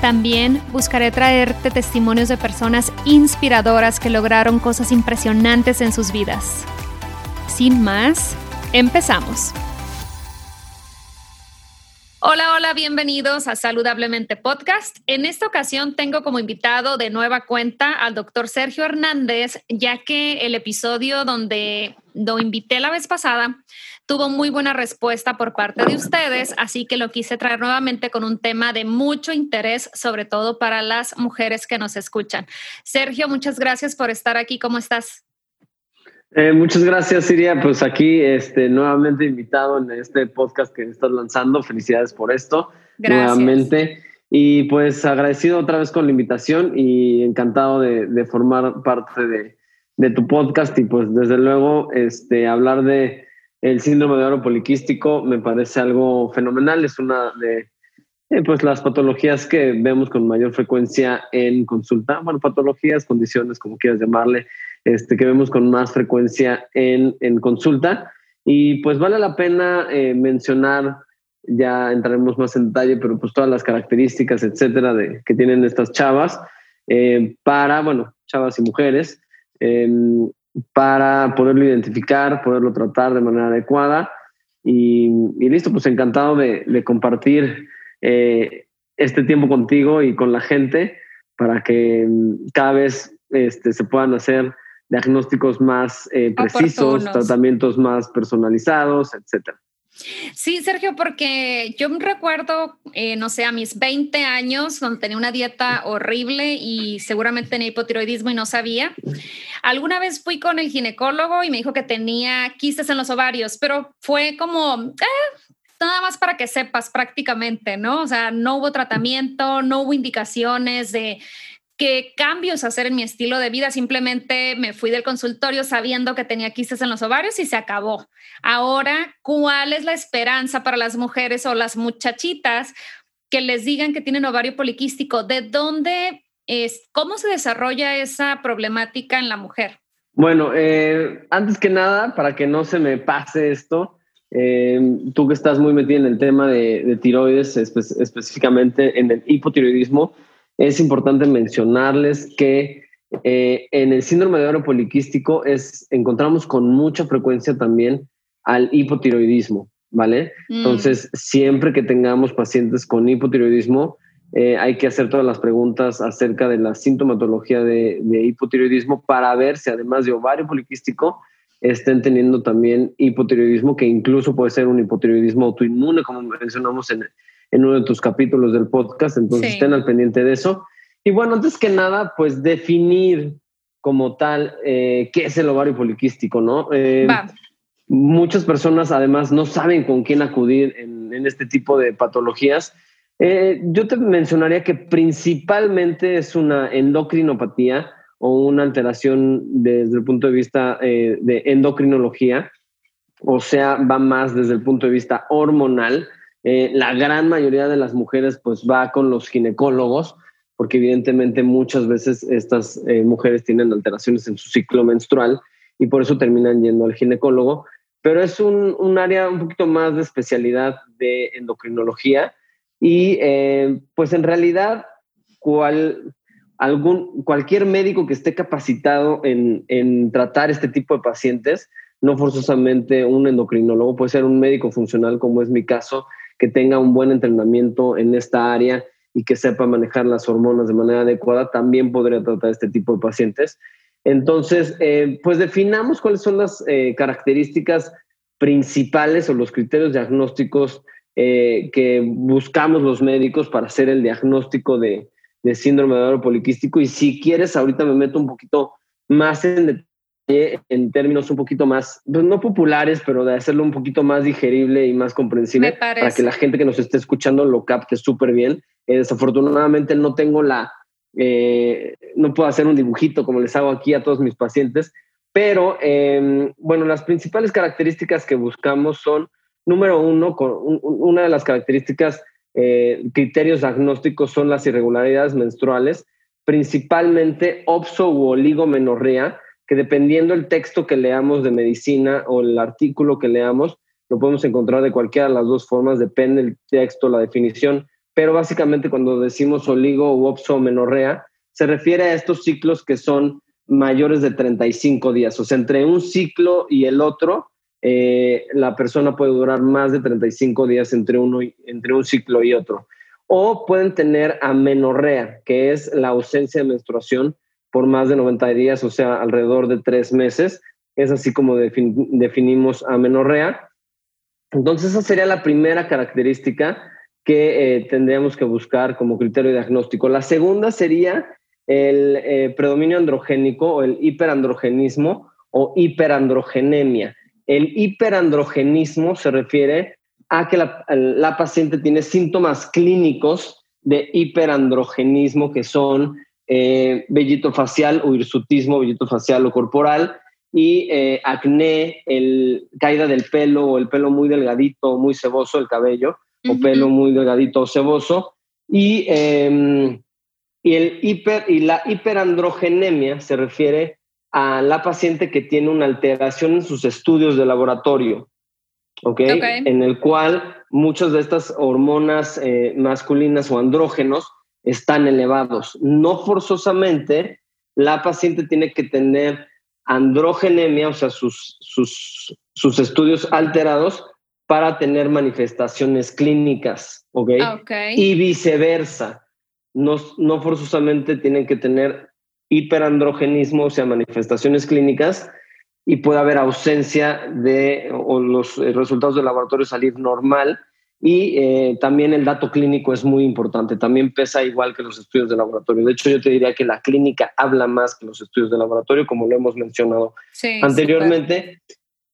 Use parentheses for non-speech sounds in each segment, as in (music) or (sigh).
También buscaré traerte testimonios de personas inspiradoras que lograron cosas impresionantes en sus vidas. Sin más, empezamos. Hola, hola, bienvenidos a Saludablemente Podcast. En esta ocasión tengo como invitado de nueva cuenta al doctor Sergio Hernández, ya que el episodio donde lo invité la vez pasada tuvo muy buena respuesta por parte de ustedes, así que lo quise traer nuevamente con un tema de mucho interés, sobre todo para las mujeres que nos escuchan. Sergio, muchas gracias por estar aquí. ¿Cómo estás? Eh, muchas gracias, Siria. Pues aquí este, nuevamente invitado en este podcast que estás lanzando. Felicidades por esto. Gracias. Nuevamente. Y pues agradecido otra vez con la invitación y encantado de, formar parte de, de, tu podcast y pues desde luego este, hablar de el síndrome de oro poliquístico me parece algo fenomenal. Es una de eh, pues las patologías que vemos con mayor frecuencia en consulta. Bueno, patologías, condiciones, como quieras llamarle este, que vemos con más frecuencia en, en consulta. Y pues vale la pena eh, mencionar, ya entraremos más en detalle, pero pues todas las características, etcétera, de, que tienen estas chavas eh, para, bueno, chavas y mujeres, em, para poderlo identificar, poderlo tratar de manera adecuada. Y, y listo, pues encantado de, de compartir eh, este tiempo contigo y con la gente para que em, cada vez este, se puedan hacer diagnósticos más eh, precisos, tratamientos más personalizados, etcétera. Sí, Sergio, porque yo recuerdo, eh, no sé, a mis 20 años, donde tenía una dieta horrible y seguramente tenía hipotiroidismo y no sabía. Alguna vez fui con el ginecólogo y me dijo que tenía quistes en los ovarios, pero fue como, eh, nada más para que sepas prácticamente, ¿no? O sea, no hubo tratamiento, no hubo indicaciones de qué cambios hacer en mi estilo de vida. Simplemente me fui del consultorio sabiendo que tenía quistes en los ovarios y se acabó. Ahora, ¿cuál es la esperanza para las mujeres o las muchachitas que les digan que tienen ovario poliquístico? ¿De dónde es? ¿Cómo se desarrolla esa problemática en la mujer? Bueno, eh, antes que nada, para que no se me pase esto, eh, tú que estás muy metida en el tema de, tiroides, específicamente en el hipotiroidismo, es importante mencionarles que eh, en el síndrome de oro poliquístico es, encontramos con mucha frecuencia también al hipotiroidismo, ¿vale? Mm. Entonces, siempre que tengamos pacientes con hipotiroidismo, eh, hay que hacer todas las preguntas acerca de la sintomatología de, de, hipotiroidismo para ver si además de ovario poliquístico estén teniendo también hipotiroidismo, que incluso puede ser un hipotiroidismo autoinmune, como mencionamos en, en uno de tus capítulos del podcast, entonces estén al pendiente de eso. Y bueno, antes que nada, pues definir como tal eh, qué es el ovario poliquístico, ¿no? Eh, muchas personas además no saben con quién acudir en, este tipo de patologías. Eh, yo te mencionaría que principalmente es una endocrinopatía o una alteración desde el punto de vista de endocrinología, o sea, va más desde el punto de vista hormonal eh, la gran mayoría de las mujeres pues va con los ginecólogos, porque evidentemente muchas veces estas eh, mujeres tienen alteraciones en su ciclo menstrual y por eso terminan yendo al ginecólogo. Pero es un, un área un poquito más de especialidad de endocrinología y eh, pues en realidad cual, algún, cualquier médico que esté capacitado en, en tratar este tipo de pacientes, no forzosamente un endocrinólogo, puede ser un médico funcional como es mi caso, que tenga un buen entrenamiento en esta área y que sepa manejar las hormonas de manera adecuada, también podría tratar este tipo de pacientes. Entonces, eh, pues definamos cuáles son las eh, características principales o los criterios diagnósticos eh, que buscamos los médicos para hacer el diagnóstico de, síndrome de ovario poliquístico. Y si quieres, ahorita me meto un poquito más en en términos un poquito más, pues, no populares, pero de hacerlo un poquito más digerible y más comprensible para que la gente que nos esté escuchando lo capte súper bien. Eh, desafortunadamente no tengo la, eh, no puedo hacer un dibujito como les hago aquí a todos mis pacientes, pero em, bueno, las principales características que buscamos son, número uno, con, una de las características, eh, criterios diagnósticos son las irregularidades menstruales, principalmente opso u oligomenorrea, que dependiendo el texto que leamos de medicina o el artículo que leamos, lo podemos encontrar de cualquiera de las dos formas, depende el texto, la definición, pero básicamente cuando decimos oligo u opsomenorrea, se refiere a estos ciclos que son mayores de 35 días. O sea, entre un ciclo y el otro, eh, la persona puede durar más de 35 días entre, uno entre un ciclo y otro. O pueden tener amenorrea, que es la ausencia de menstruación por más de 90 días, o sea, alrededor de tres meses. Es así como definimos amenorrea. Entonces, esa sería la primera característica que eh, tendríamos que buscar como criterio diagnóstico. La segunda sería el eh, predominio androgénico o el hiperandrogenismo o hiperandrogenemia. El hiperandrogenismo se refiere a que la, paciente tiene síntomas clínicos de hiperandrogenismo que son eh, vellito facial o hirsutismo, vellito facial o corporal y acné, el, caída del pelo o el pelo muy delgadito, muy ceboso, el cabello, o pelo muy delgadito o ceboso. Y, em, y, el hiper, y la hiperandrogenemia se refiere a la paciente que tiene una alteración en sus estudios de laboratorio. En el cual muchas de estas hormonas eh, masculinas o andrógenos están elevados. No forzosamente la paciente tiene que tener androgenemia, o sea, sus, sus, sus estudios alterados, para tener manifestaciones clínicas, ¿ok? Ah, y viceversa. No, no forzosamente tienen que tener hiperandrogenismo, o sea, manifestaciones clínicas, y puede haber ausencia de o los eh, resultados del laboratorio salir normal. Y eh, también el dato clínico es muy importante, también pesa igual que los estudios de laboratorio. De hecho, yo te diría que la clínica habla más que los estudios de laboratorio, como lo hemos mencionado anteriormente.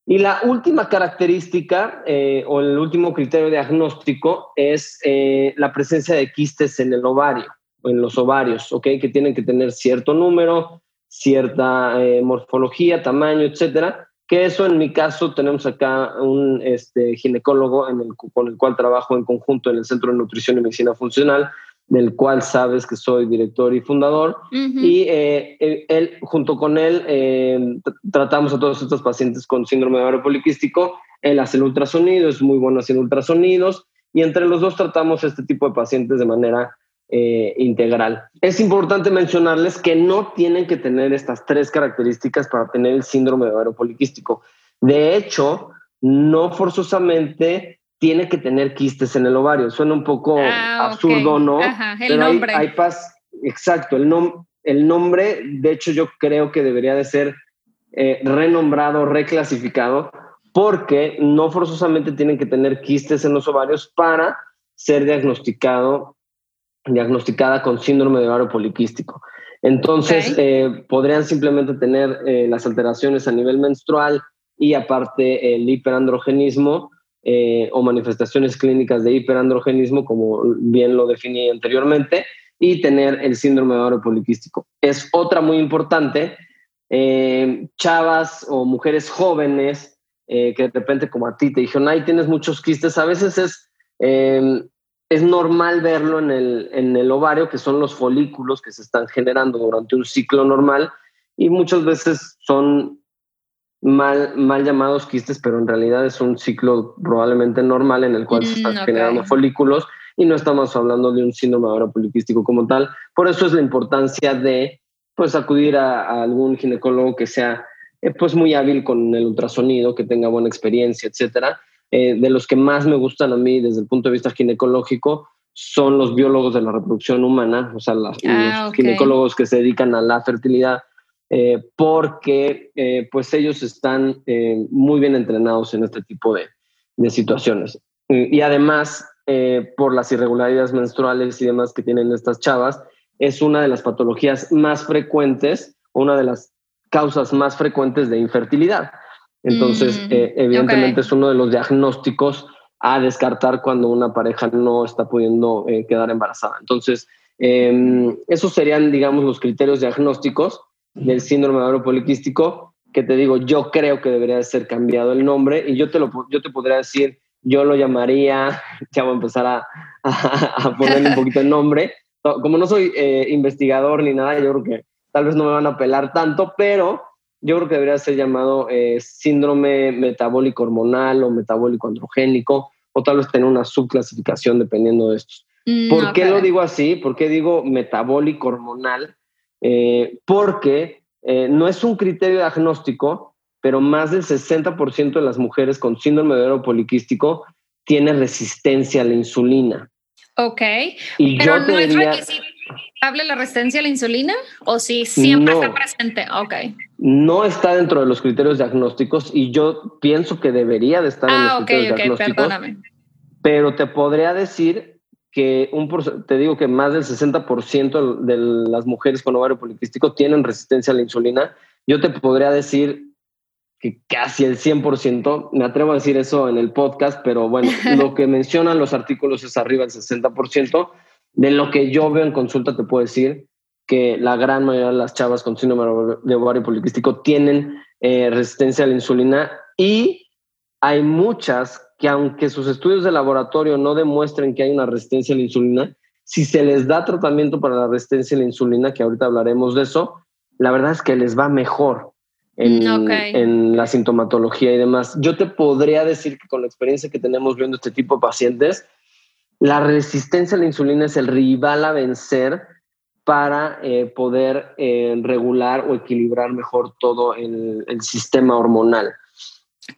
Y la última característica eh, o el último criterio diagnóstico es eh, la presencia de quistes en el ovario o en los ovarios, ¿ok? Que tienen que tener cierto número, cierta morfología, tamaño, etcétera. Que eso en mi caso tenemos acá un este, ginecólogo en el, con el cual trabajo en conjunto en el Centro de Nutrición y Medicina Funcional del cual sabes que soy director y fundador. Y eh, él, junto con él, eh, tratamos a todos estos pacientes con síndrome de ovario poliquístico. Él hace el ultrasonido, es muy bueno haciendo ultrasonidos, y entre los dos tratamos este tipo de pacientes de manera eh, integral. Es importante mencionarles que no tienen que tener estas tres características para tener el síndrome de ovario poliquístico. De hecho, no forzosamente tiene que tener quistes en el ovario. Suena un poco ah, absurdo, ¿no? Ajá, el nombre. Hay, exacto, el, el nombre, de hecho yo creo que debería de ser eh, renombrado, reclasificado, porque no forzosamente tienen que tener quistes en los ovarios para ser diagnosticado, diagnosticada con síndrome de ovario poliquístico. Entonces, eh, podrían simplemente tener eh, las alteraciones a nivel menstrual y aparte el hiperandrogenismo, eh, o manifestaciones clínicas de hiperandrogenismo, como bien lo definí anteriormente, y tener el síndrome de ovario poliquístico. Es otra muy importante. Chavas o mujeres jóvenes que de repente como a ti te dijeron, ay, tienes muchos quistes, a veces es, es normal verlo en el, en el ovario, que son los folículos que se están generando durante un ciclo normal, y muchas veces son mal, mal llamados quistes, pero en realidad es un ciclo probablemente normal en el cual se están mm, generando folículos y no estamos hablando de un síndrome ovario poliquístico como tal. Por eso es la importancia de pues acudir a, algún ginecólogo que sea eh, pues muy hábil con el ultrasonido, que tenga buena experiencia, etcétera. Eh, de los que más me gustan a mí desde el punto de vista ginecológico son los biólogos de la reproducción humana, o sea, ah, los ginecólogos que se dedican a la fertilidad eh, porque eh, pues ellos están muy bien entrenados en este tipo de, de situaciones. Y además, por las irregularidades menstruales y demás que tienen estas chavas, es una de las patologías más frecuentes, una de las causas más frecuentes de infertilidad. Entonces, mm, evidentemente es uno de los diagnósticos a descartar cuando una pareja no está pudiendo quedar embarazada. Entonces, em, esos serían, digamos, los criterios diagnósticos del síndrome de ovario poliquístico, que te digo, yo creo que debería ser cambiado el nombre y yo te, lo, yo te podría decir, yo lo llamaría, (laughs) ya voy a empezar (laughs) a, a, ponerle un poquito el nombre. Como no soy eh, investigador ni nada, yo creo que tal vez no me van a apelar tanto, pero yo creo que debería ser llamado eh, síndrome metabólico hormonal o metabólico androgénico, o tal vez tener una subclasificación dependiendo de estos. Mm, ¿Por qué lo digo así? ¿Por qué digo metabólico hormonal? Eh, porque eh, no es un criterio diagnóstico, pero más del 60% de las mujeres con síndrome de ovario poliquístico tiene resistencia a la insulina. Ok. Y pero no es requisito ¿Hable la resistencia a la insulina o si siempre está presente? Ok. No está dentro de los criterios diagnósticos y yo pienso que debería de estar en los ah, criterios diagnósticos. Perdóname. Pero te podría decir que un, te digo que más del 60% de las mujeres con ovario poliquístico tienen resistencia a la insulina. Yo te podría decir que casi el 100%, me atrevo a decir eso en el podcast, pero bueno, (laughs) lo que mencionan los artículos es arriba del 60%. De lo que yo veo en consulta te puedo decir que la gran mayoría de las chavas con síndrome de ovario poliquístico tienen eh, resistencia a la insulina y hay muchas que aunque sus estudios de laboratorio no demuestren que hay una resistencia a la insulina, si se les da tratamiento para la resistencia a la insulina, que ahorita hablaremos de eso, la verdad es que les va mejor en, mm, en la sintomatología y demás. Yo te podría decir que con la experiencia que tenemos viendo este tipo de pacientes, la resistencia a la insulina es el rival a vencer para eh, poder eh, regular o equilibrar mejor todo el sistema hormonal.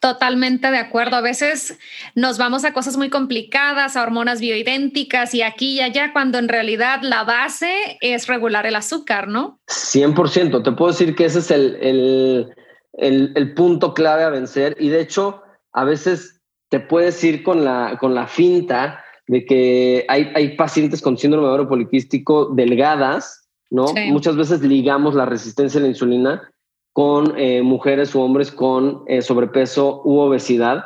Totalmente de acuerdo. A veces nos vamos a cosas muy complicadas, a hormonas bioidénticas y aquí y allá, cuando en realidad la base es regular el azúcar, ¿no? 100%. Te puedo decir que ese es el, el, punto clave a vencer. Y de hecho, a veces te puedes ir con la, con la finta de que hay, hay pacientes con síndrome de ovario poliquístico delgadas, ¿no? Muchas veces ligamos la resistencia a la insulina con eh, mujeres u hombres con eh, sobrepeso u obesidad,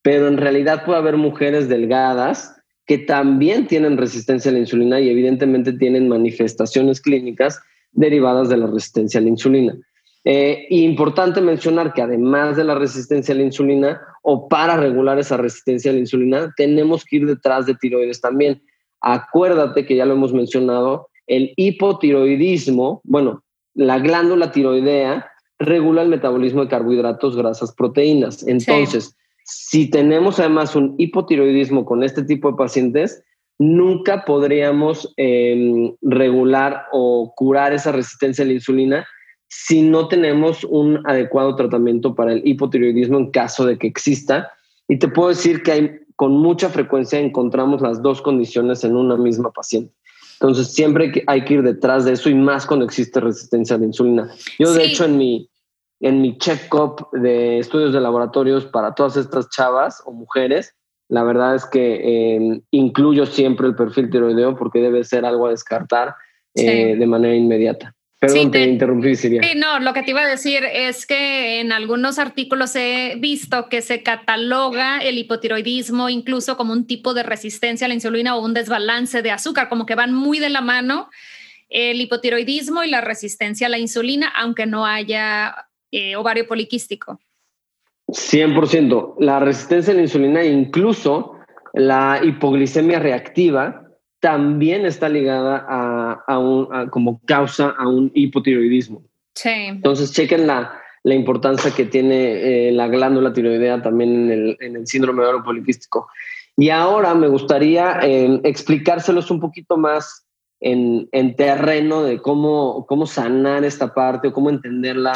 pero en realidad puede haber mujeres delgadas que también tienen resistencia a la insulina y evidentemente tienen manifestaciones clínicas derivadas de la resistencia a la insulina. Eh, importante mencionar que además de la resistencia a la insulina o para regular esa resistencia a la insulina, tenemos que ir detrás de tiroides también. Acuérdate que ya lo hemos mencionado, el hipotiroidismo, bueno, la glándula tiroidea regula el metabolismo de carbohidratos, grasas, proteínas. Entonces, si tenemos además un hipotiroidismo con este tipo de pacientes, nunca podríamos em, regular o curar esa resistencia a la insulina si no tenemos un adecuado tratamiento para el hipotiroidismo en caso de que exista. Y te puedo decir que hay, con mucha frecuencia encontramos las dos condiciones en una misma paciente. Entonces, siempre hay que ir detrás de eso y más cuando existe resistencia a la insulina. Yo, de hecho, en mi, en mi check-up de estudios de laboratorios para todas estas chavas o mujeres, la verdad es que em, incluyo siempre el perfil tiroideo porque debe ser algo a descartar eh, de manera inmediata. Perdón, te, interrumpí, Siria. Sí, no, lo que te iba a decir es que en algunos artículos he visto que se cataloga el hipotiroidismo incluso como un tipo de resistencia a la insulina o un desbalance de azúcar, como que van muy de la mano el hipotiroidismo y la resistencia a la insulina, aunque no haya eh, ovario poliquístico. 100%. La resistencia a la insulina, incluso la hipoglicemia reactiva, también está ligada a, un, como causa a un hipotiroidismo. Sí. Entonces, chequen la, la importancia que tiene eh, la glándula tiroidea también en el, síndrome de ovario poliquístico. Y ahora me gustaría eh, explicárselos un poquito más en, en, terreno de cómo, cómo sanar esta parte o cómo entenderla.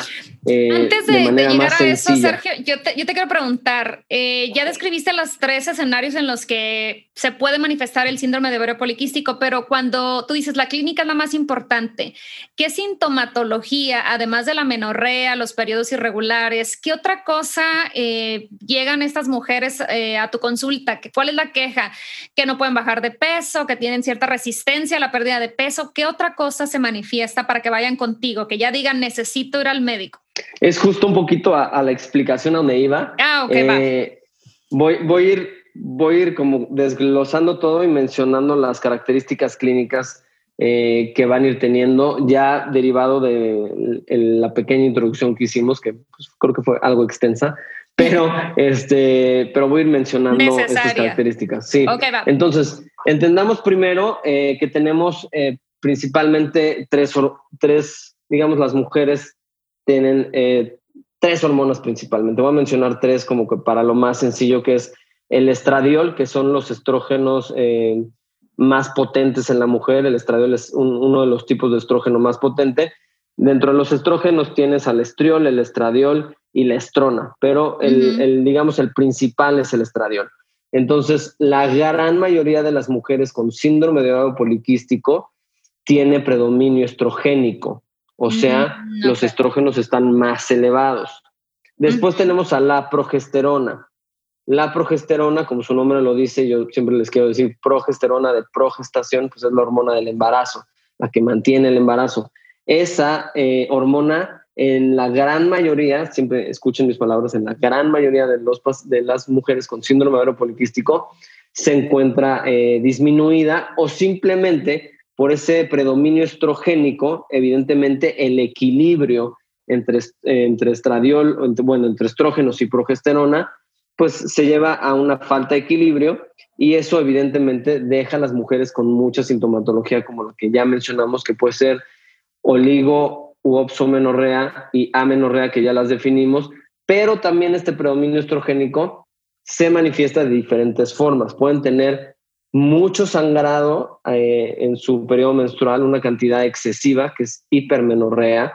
Eh, Antes de, llegar a eso, Sergio, yo te, yo te quiero preguntar, eh, ya describiste los tres escenarios en los que se puede manifestar el síndrome de ovario poliquístico, pero cuando tú dices la clínica es la más importante, ¿qué sintomatología, además de la menorrea, los periodos irregulares, qué otra cosa eh, llegan estas mujeres a tu consulta? ¿Cuál es la queja? Que no pueden bajar de peso, que tienen cierta resistencia a la pérdida de peso, ¿qué otra cosa se manifiesta para que vayan contigo? Que ya digan, necesito ir al médico. Es justo un poquito a, la explicación a donde iba. Ah, ok, va. Eh, voy, voy, a ir, voy a ir como desglosando todo y mencionando las características clínicas eh, que van a ir teniendo, ya derivado de la pequeña introducción que hicimos, que pues, creo que fue algo extensa, pero, (laughs) este, pero voy a ir mencionando estas características. Sí. Entonces, entendamos primero eh, que tenemos eh, principalmente tres, tres, digamos, las mujeres tienen eh, tres hormonas principalmente. Voy a mencionar tres como que para lo más sencillo que es el estradiol, que son los estrógenos más potentes en la mujer. El estradiol es uno de los tipos de estrógeno más potente. Dentro de los estrógenos tienes al estriol, el estradiol y la estrona, pero el, digamos, el principal es el estradiol. Entonces, la gran mayoría de las mujeres con síndrome de ovario poliquístico tiene predominio estrogénico, o sea, mm, los estrógenos están más elevados. Después tenemos a la progesterona. La progesterona, como su nombre lo dice, yo siempre les quiero decir progesterona de progestación, pues es la hormona del embarazo, la que mantiene el embarazo. Esa eh, hormona en la gran mayoría, siempre escuchen mis palabras, en la gran mayoría de, los, de las mujeres con síndrome ovario poliquístico se encuentra eh, disminuida o simplemente por ese predominio estrogénico, evidentemente el equilibrio entre, entre estradiol, bueno, entre estrógenos y progesterona, pues se lleva a una falta de equilibrio y eso evidentemente deja a las mujeres con mucha sintomatología como la que ya mencionamos, que puede ser oligo u opsomenorrea y amenorrea, que ya las definimos, pero también este predominio estrogénico se manifiesta de diferentes formas. Pueden tener mucho sangrado eh, en su periodo menstrual, una cantidad excesiva, que es hipermenorrea.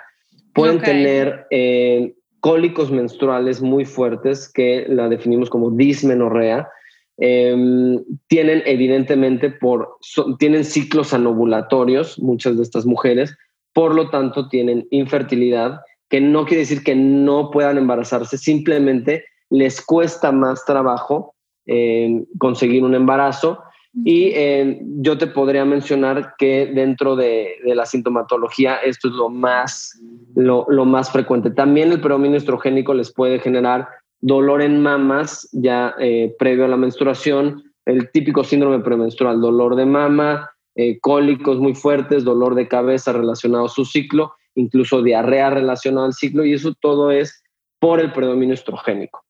Pueden tener eh, cólicos menstruales muy fuertes, que la definimos como dismenorrea. Em, tienen evidentemente por, tienen ciclos anovulatorios, muchas de estas mujeres, por lo tanto tienen infertilidad, que no quiere decir que no puedan embarazarse, simplemente les cuesta más trabajo eh, conseguir un embarazo. Y eh, yo te podría mencionar que dentro de, la sintomatología esto es lo más, lo, más frecuente. También el predominio estrogénico les puede generar dolor en mamas ya eh, previo a la menstruación, el típico síndrome premenstrual, dolor de mama, eh, cólicos muy fuertes, dolor de cabeza relacionado a su ciclo, incluso diarrea relacionada al ciclo, y eso todo es por el predominio estrogénico.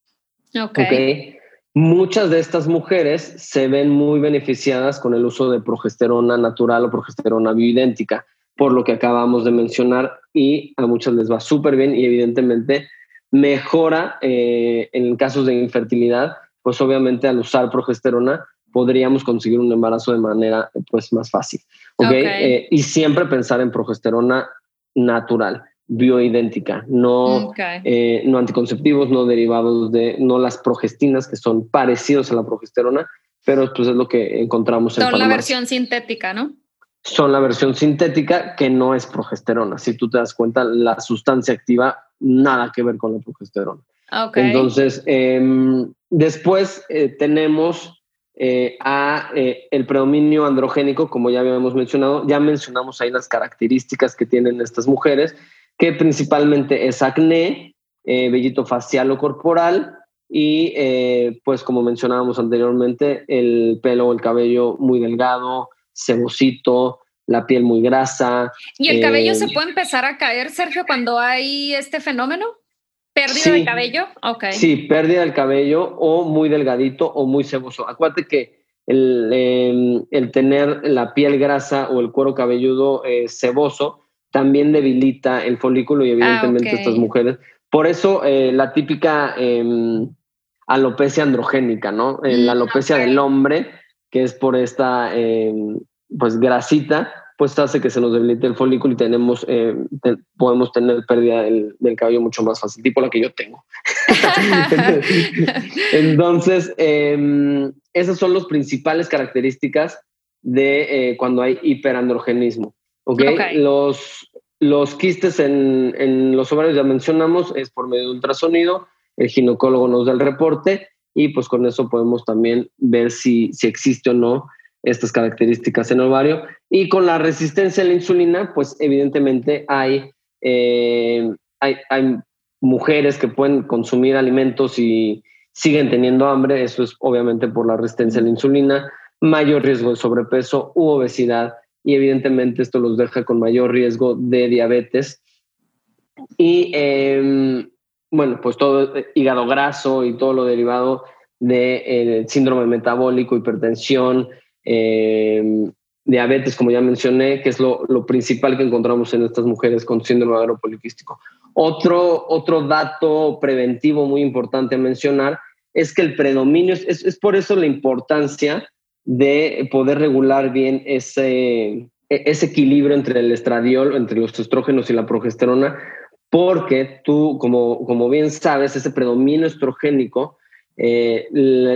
Okay. Muchas de estas mujeres se ven muy beneficiadas con el uso de progesterona natural o progesterona bioidéntica, por lo que acabamos de mencionar, y a muchas les va súper bien y evidentemente mejora eh, en casos de infertilidad, pues obviamente al usar progesterona podríamos conseguir un embarazo de manera pues más fácil. ¿okay? Eh, y siempre pensar en progesterona natural, bioidéntica, no, eh, no anticonceptivos, no derivados de, no las progestinas que son parecidos a la progesterona, pero pues es lo que encontramos en Son la versión sintética, ¿no? Son la versión sintética que no es progesterona. Si tú te das cuenta, la sustancia activa nada que ver con la progesterona. Okay. Entonces, em, después eh, tenemos eh, a eh, el predominio androgénico, como ya habíamos mencionado, ya mencionamos ahí las características que tienen estas mujeres, que principalmente es acné, eh, vellito facial o corporal y pues como mencionábamos anteriormente, el pelo o el cabello muy delgado, cebosito, la piel muy grasa. ¿Y el cabello se puede empezar a caer, Sergio, cuando hay este fenómeno? ¿Pérdida de cabello? Ok. Sí, pérdida del cabello o muy delgadito o muy ceboso. Acuérdate que el, em, tener la piel grasa o el cuero cabelludo eh, ceboso también debilita el folículo y evidentemente estas mujeres. Por eso eh, la típica em, alopecia androgénica, ¿no? Eh, la mm, alopecia del hombre, que es por esta em, pues grasita, pues hace que se nos debilite el folículo y tenemos, eh, podemos tener pérdida del, cabello mucho más fácil, tipo la que yo tengo. (laughs) Entonces, em, esas son las principales características de eh, cuando hay hiperandrogenismo. ¿okay? Los, los quistes en, en, los ovarios ya mencionamos, es por medio de ultrasonido, el ginecólogo nos da el reporte y pues con eso podemos también ver si, si existe o no estas características en ovario. Y con la resistencia a la insulina, pues evidentemente hay, eh, hay, hay, mujeres que pueden consumir alimentos y siguen teniendo hambre, eso es obviamente por la resistencia a la insulina, mayor riesgo de sobrepeso u obesidad y evidentemente esto los deja con mayor riesgo de diabetes. Y em, bueno, pues todo hígado graso y todo lo derivado de, síndrome metabólico, hipertensión, em, diabetes, como ya mencioné, que es lo, principal que encontramos en estas mujeres con síndrome ovario poliquístico. Otro, otro dato preventivo muy importante a mencionar es que el predominio, es, es por eso la importancia de poder regular bien ese, ese equilibrio entre el estradiol, entre los estrógenos y la progesterona, porque tú, como, como bien sabes, ese predominio estrogénico eh,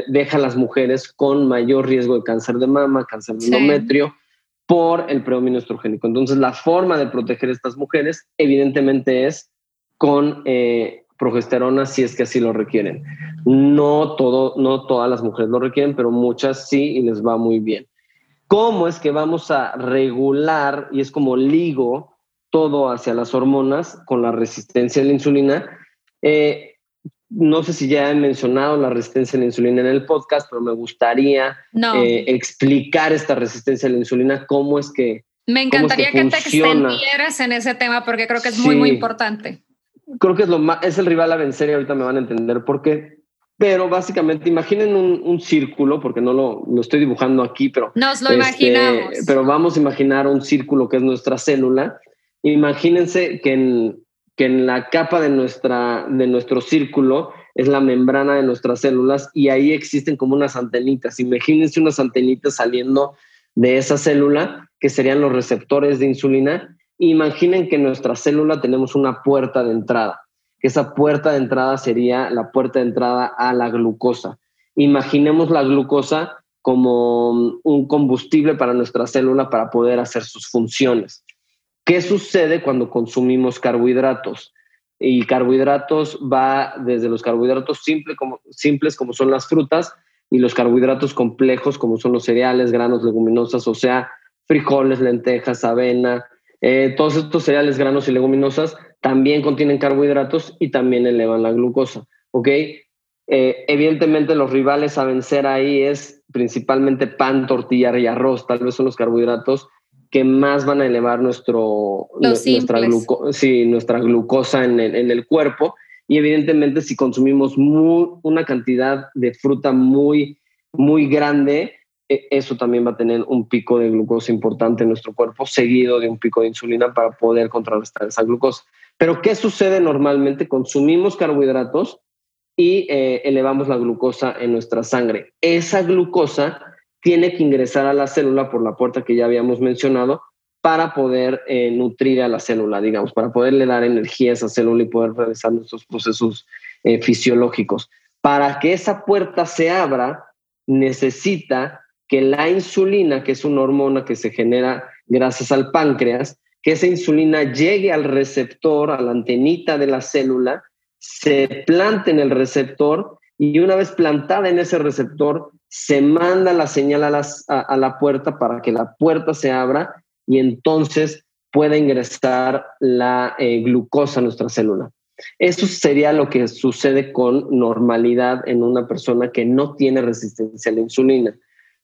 deja a las mujeres con mayor riesgo de cáncer de mama, cáncer de endometrio, por el predominio estrogénico. Entonces, la forma de proteger a estas mujeres, evidentemente, es con eh, progesterona si es que así lo requieren. No, todo, no todas las mujeres lo requieren, pero muchas sí y les va muy bien. ¿Cómo es que vamos a regular, y es como ligo todo hacia las hormonas con la resistencia a la insulina? Eh, no sé si ya he mencionado la resistencia a la insulina en el podcast, pero me gustaría eh, explicar esta resistencia a la insulina, cómo es que... Me encantaría que, te extendieras en ese tema porque creo que es muy, muy importante creo que es, lo más, es el rival a vencer y ahorita me van a entender por qué. Pero básicamente, imaginen un, círculo, porque no lo, lo, estoy dibujando aquí, pero... Nos lo este, imaginamos. Pero vamos a imaginar un círculo que es nuestra célula. Imagínense que en, que en la capa de, nuestra, de nuestro círculo es la membrana de nuestras células y ahí existen como unas antenitas. Imagínense unas antenitas saliendo de esa célula, que serían los receptores de insulina, Imaginen que en nuestra célula tenemos una puerta de entrada, que esa puerta de entrada sería la puerta de entrada a la glucosa. Imaginemos la glucosa como un combustible para nuestra célula para poder hacer sus funciones. ¿Qué sucede cuando consumimos carbohidratos? Y carbohidratos va desde los carbohidratos como, simples como son las frutas y los carbohidratos complejos como son los cereales, granos, leguminosas, o sea, frijoles, lentejas, avena, eh, todos estos cereales, granos y leguminosas también contienen carbohidratos y también elevan la glucosa. ¿Ok? Eh, evidentemente los rivales a vencer ahí es principalmente pan, tortilla y arroz. Tal vez son los carbohidratos que más van a elevar nuestro, nuestra, nuestra glucosa en el, en el, cuerpo. Y evidentemente si consumimos una cantidad de fruta muy, muy grande, e, eso también va a tener un pico de glucosa importante en nuestro cuerpo, seguido de un pico de insulina para poder contrarrestar esa glucosa. Pero ¿qué sucede normalmente? Consumimos carbohidratos y eh, elevamos la glucosa en nuestra sangre. Esa glucosa tiene que ingresar a la célula por la puerta que ya habíamos mencionado para poder eh, nutrir a la célula, digamos, para poderle dar energía a esa célula y poder realizar nuestros procesos eh, fisiológicos. Para que esa puerta se abra, necesita que la insulina, que es una hormona que se genera gracias al páncreas, que esa insulina llegue al receptor, a la antenita de la célula, se plante en el receptor y una vez plantada en ese receptor, se manda la señal a, la puerta para que la puerta se abra y entonces pueda ingresar la eh, glucosa a nuestra célula. Eso sería lo que sucede con normalidad en una persona que no tiene resistencia a la insulina.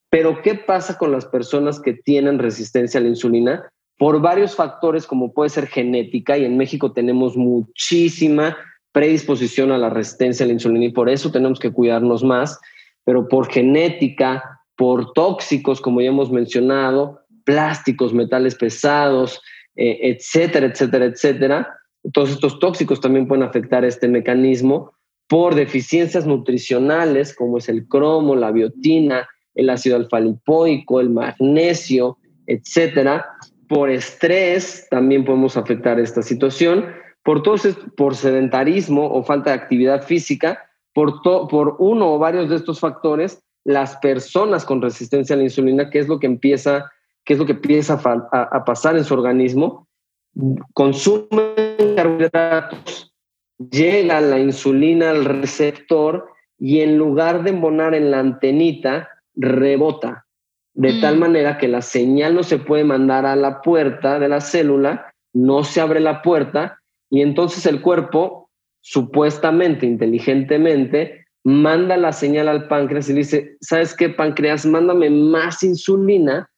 Pero ¿qué pasa con las personas que tienen resistencia a la insulina? Por varios factores como puede ser genética y en México tenemos muchísima predisposición a la resistencia a la insulina y por eso tenemos que cuidarnos más, pero por genética, por tóxicos como ya hemos mencionado, plásticos, metales pesados, eh, etcétera, etcétera, etcétera. Todos estos tóxicos también pueden afectar este mecanismo por deficiencias nutricionales como es el cromo, la biotina, el ácido alfa-lipoico, el magnesio, etcétera, por estrés también podemos afectar esta situación, por, por sedentarismo o falta de actividad física, por, por uno o varios de estos factores, las personas con resistencia a la insulina, ¿qué es lo que empieza, qué es lo que empieza a, pasar en su organismo? Consumen carbohidratos, llega la insulina al receptor y en lugar de embonar en la antenita, rebota, de tal mm. manera que la señal no se puede mandar a la puerta de la célula, no se abre la puerta y entonces el cuerpo, supuestamente, inteligentemente, manda la señal al páncreas y dice, ¿sabes qué, páncreas? Mándame más insulina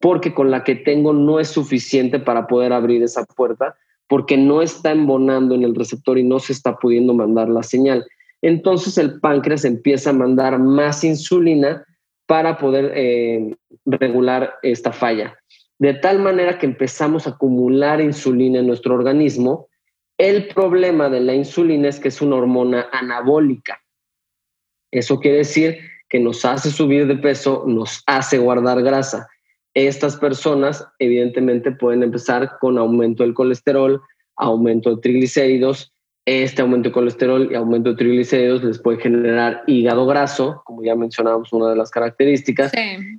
porque con la que tengo no es suficiente para poder abrir esa puerta, porque no está embonando en el receptor y no se está pudiendo mandar la señal. Entonces el páncreas empieza a mandar más insulina para poder eh, regular esta falla. De tal manera que empezamos a acumular insulina en nuestro organismo. El problema de la insulina es que es una hormona anabólica. Eso quiere decir que nos hace subir de peso, nos hace guardar grasa. Estas personas evidentemente pueden empezar con aumento del colesterol, aumento de triglicéridos. Este aumento de colesterol y aumento de triglicéridos les puede generar hígado graso, como ya mencionábamos, una de las características.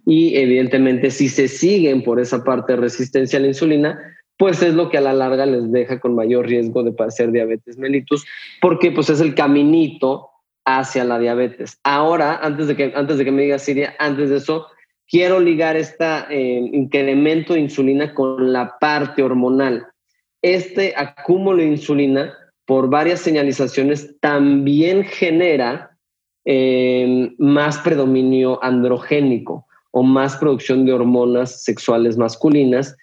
Y evidentemente si se siguen por esa parte de resistencia a la insulina, pues es lo que a la larga les deja con mayor riesgo de padecer diabetes mellitus, porque pues es el caminito hacia la diabetes. Ahora, antes de que, antes de que me diga Siria, antes de eso, quiero ligar este incremento de insulina con la parte hormonal. Este acúmulo de insulina, por varias señalizaciones, también genera em, más predominio androgénico o más producción de hormonas sexuales masculinas.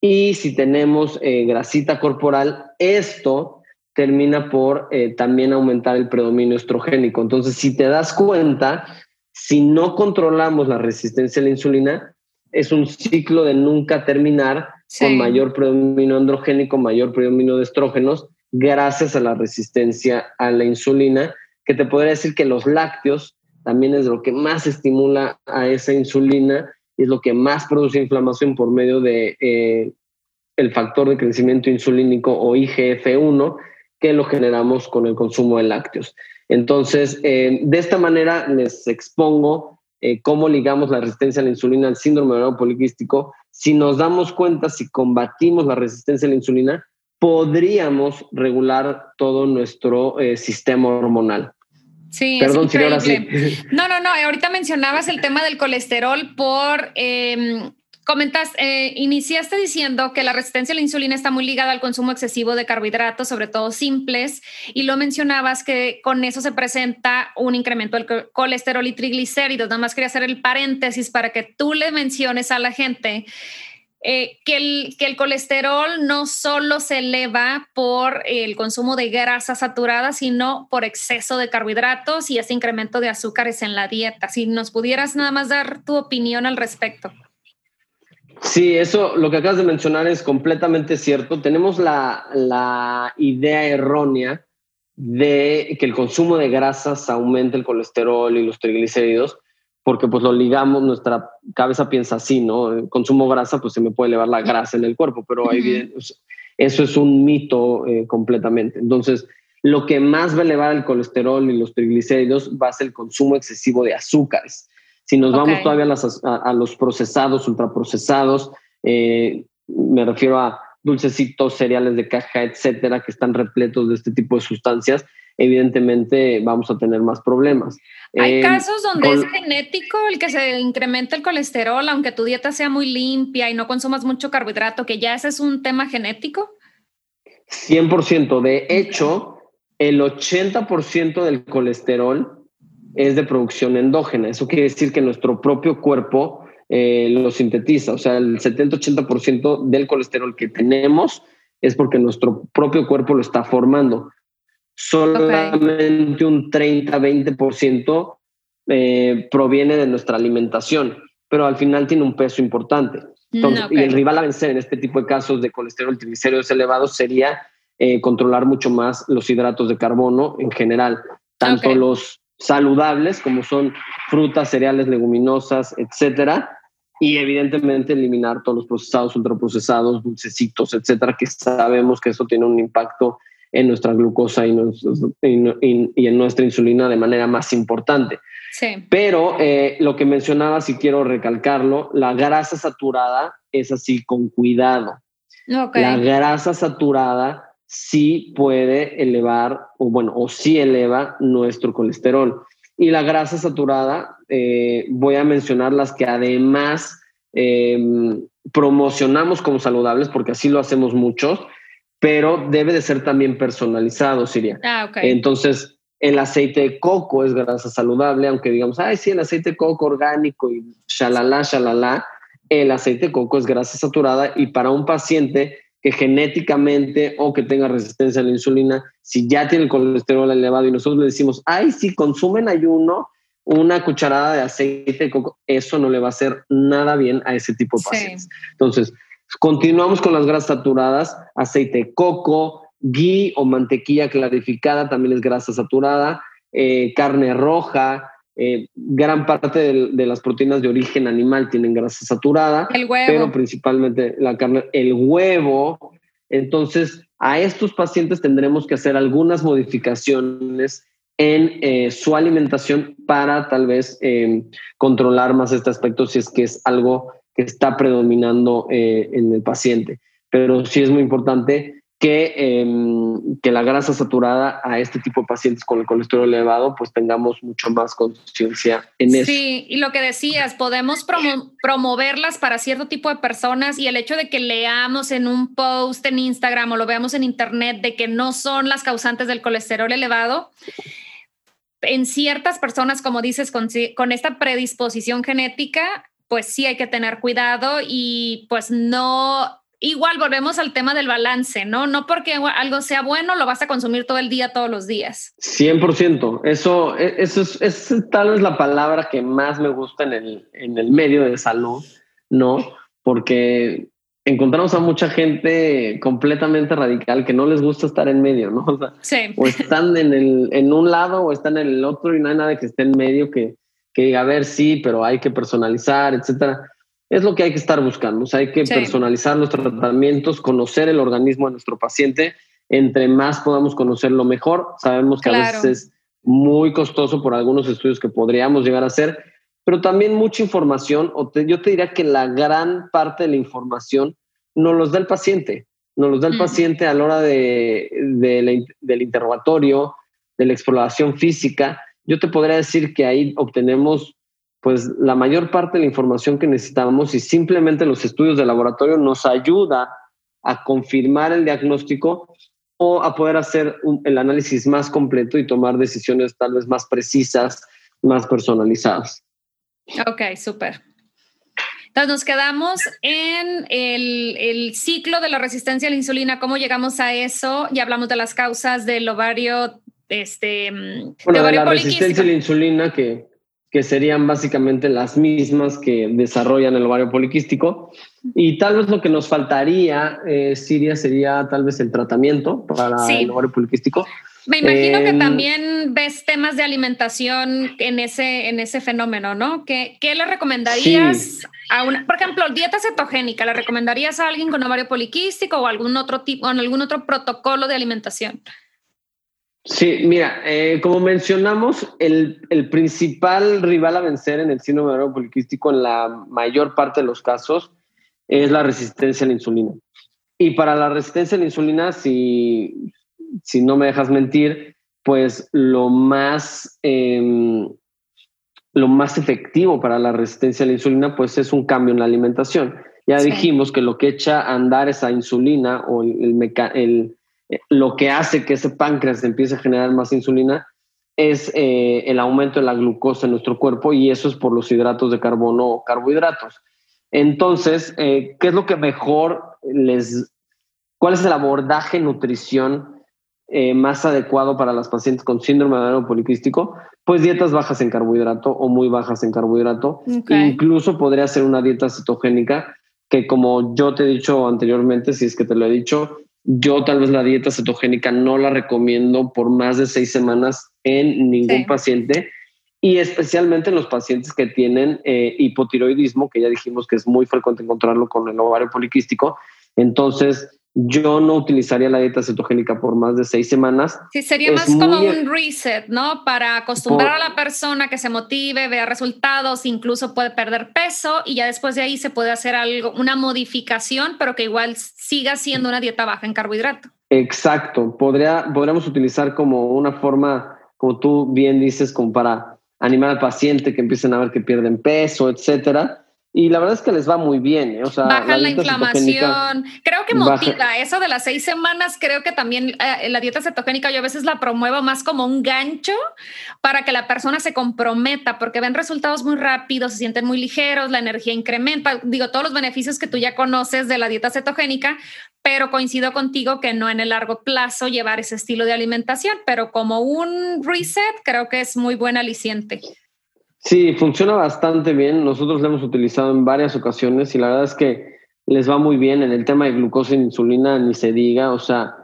Y si tenemos eh, grasita corporal, esto termina por eh, también aumentar el predominio estrogénico. Entonces, si te das cuenta, si no controlamos la resistencia a la insulina, es un ciclo de nunca terminar con mayor predominio androgénico, mayor predominio de estrógenos, gracias a la resistencia a la insulina, que te podría decir que los lácteos también es lo que más estimula a esa insulina es lo que más produce inflamación por medio de eh, el factor de crecimiento insulínico o IGF-1, que lo generamos con el consumo de lácteos. Entonces, eh, de esta manera les expongo eh, cómo ligamos la resistencia a la insulina al síndrome ovario poliquístico. Si nos damos cuenta, si combatimos la resistencia a la insulina, podríamos regular todo nuestro sistema hormonal. Sí, Perdón, es increíble. No, no, no. Ahorita mencionabas el tema del colesterol por em, Comentas, eh, iniciaste diciendo que la resistencia a la insulina está muy ligada al consumo excesivo de carbohidratos, sobre todo simples, y lo mencionabas que con eso se presenta un incremento del colesterol y triglicéridos. Nada más quería hacer el paréntesis para que tú le menciones a la gente eh, que, el, que el colesterol no solo se eleva por el consumo de grasa saturada, sino por exceso de carbohidratos y ese incremento de azúcares en la dieta. Si nos pudieras nada más dar tu opinión al respecto. Sí, eso, lo que acabas de mencionar es completamente cierto. Tenemos la, idea errónea de que el consumo de grasas aumenta el colesterol y los triglicéridos, porque pues lo ligamos, nuestra cabeza piensa así, ¿no? Consumo grasa, pues se me puede elevar la grasa en el cuerpo, pero eso es un mito eh, completamente. Entonces, lo que más va a elevar el colesterol y los triglicéridos va a ser el consumo excesivo de azúcares. Si nos vamos todavía a, los procesados, ultraprocesados, eh, me refiero a dulcecitos, cereales de caja, etcétera, que están repletos de este tipo de sustancias, evidentemente vamos a tener más problemas. Hay eh, casos donde es genético el que se incrementa el colesterol, aunque tu dieta sea muy limpia y no consumas mucho carbohidrato, que ya ese es un tema genético. 100%. De hecho, el 80% del colesterol es de producción endógena. Eso quiere decir que nuestro propio cuerpo eh, lo sintetiza. O sea, el 70-80% del colesterol que tenemos es porque nuestro propio cuerpo lo está formando. Solamente un 30-20% eh, proviene de nuestra alimentación, pero al final tiene un peso importante. Mm, y el rival a vencer en este tipo de casos de colesterol triglicéridos elevados sería eh, controlar mucho más los hidratos de carbono en general, tanto los saludables, como son frutas, cereales, leguminosas, etcétera, y evidentemente eliminar todos los procesados, ultraprocesados, dulcecitos, etcétera, que sabemos que eso tiene un impacto en nuestra glucosa y, en nuestra insulina de manera más importante. Sí. Pero eh, lo que mencionaba, si quiero recalcarlo, la grasa saturada es así con cuidado. La grasa saturada sí puede elevar, o bueno, o sí eleva nuestro colesterol. Y la grasa saturada, eh, voy a mencionar las que además em, promocionamos como saludables, porque así lo hacemos muchos, pero debe de ser también personalizado, Siria. Ah, Entonces, el aceite de coco es grasa saludable, aunque digamos, ay, sí, el aceite de coco orgánico y shalala, shalala, el aceite de coco es grasa saturada y para un paciente que genéticamente o que tenga resistencia a la insulina, si ya tiene el colesterol elevado y nosotros le decimos, ay, si consumen ayuno una cucharada de aceite de coco, eso no le va a hacer nada bien a ese tipo de pacientes. Entonces, continuamos con las grasas saturadas, aceite de coco, ghee o mantequilla clarificada también es grasa saturada, eh, carne roja, eh, gran parte de, las proteínas de origen animal tienen grasa saturada, el huevo. pero principalmente la carne, el huevo. Entonces, a estos pacientes tendremos que hacer algunas modificaciones en eh, su alimentación para tal vez controlar más este aspecto si es que es algo que está predominando en el paciente. Pero sí es muy importante que, em, que la grasa saturada a este tipo de pacientes con el colesterol elevado, pues tengamos mucho más conciencia en eso. Sí, y lo que decías, podemos promoverlas para cierto tipo de personas y el hecho de que leamos en un post en Instagram o lo veamos en Internet de que no son las causantes del colesterol elevado, en ciertas personas, como dices, con, esta predisposición genética, pues sí hay que tener cuidado y pues no igual volvemos al tema del balance, ¿no? No porque algo sea bueno, lo vas a consumir todo el día, todos los días. 100%. Eso, e, eso es, es tal vez la palabra que más me gusta en el, en el medio de salud, ¿no? Porque encontramos a mucha gente completamente radical que no les gusta estar en medio, ¿no? (laughs) O, sí. o están en, el, en un lado o están en el otro y no hay nada que esté en medio que, que diga, a ver, sí, pero hay que personalizar, etcétera es lo que hay que estar buscando. hay que personalizar los tratamientos, conocer el organismo de nuestro paciente. Entre más podamos conocerlo mejor, sabemos que a veces es muy costoso por algunos estudios que podríamos llegar a hacer, pero también mucha información, o yo te diría que la gran parte de la información nos los da el paciente, nos los da el paciente a la hora de, del interrogatorio, de la exploración física. Yo te podría decir que ahí obtenemos pues la mayor parte de la información que necesitamos y simplemente los estudios de laboratorio nos ayuda a confirmar el diagnóstico o a poder hacer el análisis más completo y tomar decisiones tal vez más precisas, más personalizadas. Ok, súper. Entonces nos quedamos en el, ciclo de la resistencia a la insulina, cómo llegamos a eso, ya hablamos de las causas del ovario, este, bueno, de, la resistencia a la insulina que que serían básicamente las mismas que desarrollan el ovario poliquístico. Y tal vez lo que nos faltaría, eh, Siria, sería tal vez el tratamiento para el ovario poliquístico. Me imagino que em, también ves temas de alimentación en ese, en ese fenómeno, ¿no? ¿Qué, qué le recomendarías a una, por ejemplo, dieta cetogénica? ¿Le recomendarías a alguien con ovario poliquístico o algún otro tipo, o algún otro protocolo de alimentación? Sí, mira, eh, como mencionamos, el, principal rival a vencer en el síndrome ovario poliquístico en la mayor parte de los casos es la resistencia a la insulina. Y para la resistencia a la insulina, si, si no me dejas mentir, pues lo más, em, lo más efectivo para la resistencia a la insulina pues es un cambio en la alimentación. Ya dijimos que lo que echa a andar esa insulina o el, el, el lo que hace que ese páncreas empiece a generar más insulina es eh, el aumento de la glucosa en nuestro cuerpo y eso es por los hidratos de carbono o carbohidratos. Entonces, eh, ¿qué es lo que mejor les... ¿Cuál es el abordaje nutrición eh, más adecuado para las pacientes con síndrome de ovario poliquístico? Pues dietas bajas en carbohidrato o muy bajas en carbohidrato. Incluso podría ser una dieta cetogénica que como yo te he dicho anteriormente, si es que te lo he dicho, yo tal vez la dieta cetogénica no la recomiendo por más de seis semanas en ningún paciente y especialmente en los pacientes que tienen eh, hipotiroidismo, que ya dijimos que es muy frecuente encontrarlo con el ovario poliquístico. Entonces, yo no utilizaría la dieta cetogénica por más de seis semanas. Sí, sería más como un reset, ¿no? Para acostumbrar a la persona que se motive, vea resultados, incluso puede perder peso y ya después de ahí se puede hacer algo, una modificación, pero que igual siga siendo una dieta baja en carbohidrato. Exacto. Podría, podríamos utilizar como una forma, como tú bien dices, como para animar al paciente que empiecen a ver que pierden peso, etcétera y la verdad es que les va muy bien. ¿eh? O sea, Baja la, inflamación. Creo que motiva. Eso de las seis semanas, creo que también eh, la dieta cetogénica yo a veces la promuevo más como un gancho para que la persona se comprometa, porque ven resultados muy rápidos, se sienten muy ligeros, la energía incrementa. Digo, todos los beneficios que tú ya conoces de la dieta cetogénica, pero coincido contigo que no en el largo plazo llevar ese estilo de alimentación, pero como un reset, creo que es muy buen aliciente. Sí, funciona bastante bien. Nosotros lo hemos utilizado en varias ocasiones y la verdad es que les va muy bien en el tema de glucosa e insulina, ni se diga, o sea,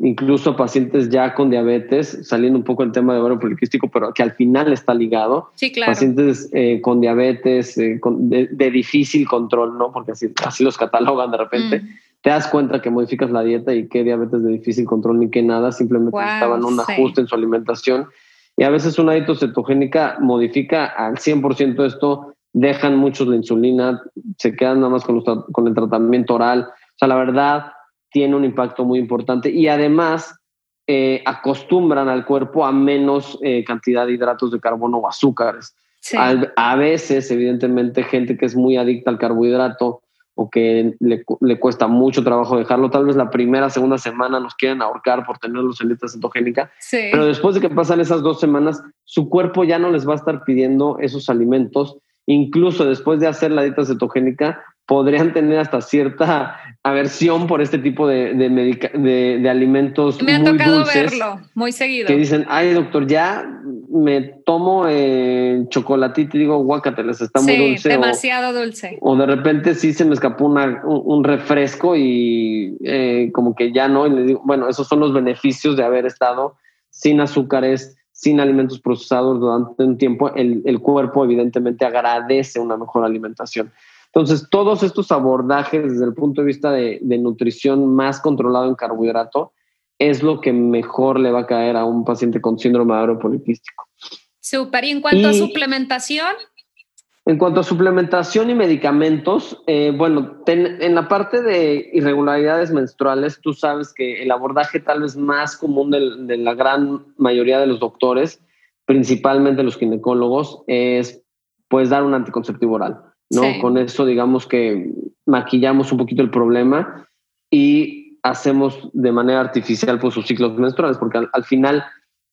incluso pacientes ya con diabetes, saliendo un poco el tema de ovario poliquístico, pero que al final está ligado. Sí, claro. Pacientes eh, con diabetes eh, de, difícil control, ¿no? Porque así, así los catalogan de repente. Mm. Te das cuenta que modificas la dieta y qué diabetes de difícil control ni qué nada, simplemente estaban un ajuste en su alimentación y a veces una cetogénica modifica al 100% esto, dejan muchos la insulina, se quedan nada más con, con el tratamiento oral. O sea, la verdad tiene un impacto muy importante y además eh, acostumbran al cuerpo a menos eh, cantidad de hidratos de carbono o azúcares. a veces, evidentemente, gente que es muy adicta al carbohidrato o que le, le, cuesta mucho trabajo dejarlo. Tal vez la primera, segunda semana nos quieren ahorcar por tenerlos en dieta cetogénica, pero después de que pasan esas dos semanas, su cuerpo ya no les va a estar pidiendo esos alimentos. Incluso después de hacer la dieta cetogénica, podrían tener hasta cierta aversión por este tipo de, de, de, alimentos. Me ha tocado verlo muy seguido. Que dicen, ay doctor, ya me tomo eh, chocolatito y digo, guácateles, está muy dulce. demasiado dulce. O de repente sí se me escapó una, un, refresco y eh, como que ya no. Y les digo, bueno, esos son los beneficios de haber estado sin azúcares, sin alimentos procesados durante un tiempo. El, el cuerpo evidentemente agradece una mejor alimentación. Entonces, todos estos abordajes desde el punto de vista de, nutrición más controlado en carbohidrato es lo que mejor le va a caer a un paciente con síndrome de poliquístico. Súper. ¿Y en cuanto a suplementación? En cuanto a suplementación y medicamentos, eh, bueno, en la parte de irregularidades menstruales, tú sabes que el abordaje tal vez más común de la gran mayoría de los doctores, principalmente los ginecólogos, es pues dar un anticonceptivo oral. ¿no? Con eso, digamos que maquillamos un poquito el problema y hacemos de manera artificial pues, sus ciclos menstruales, porque al, final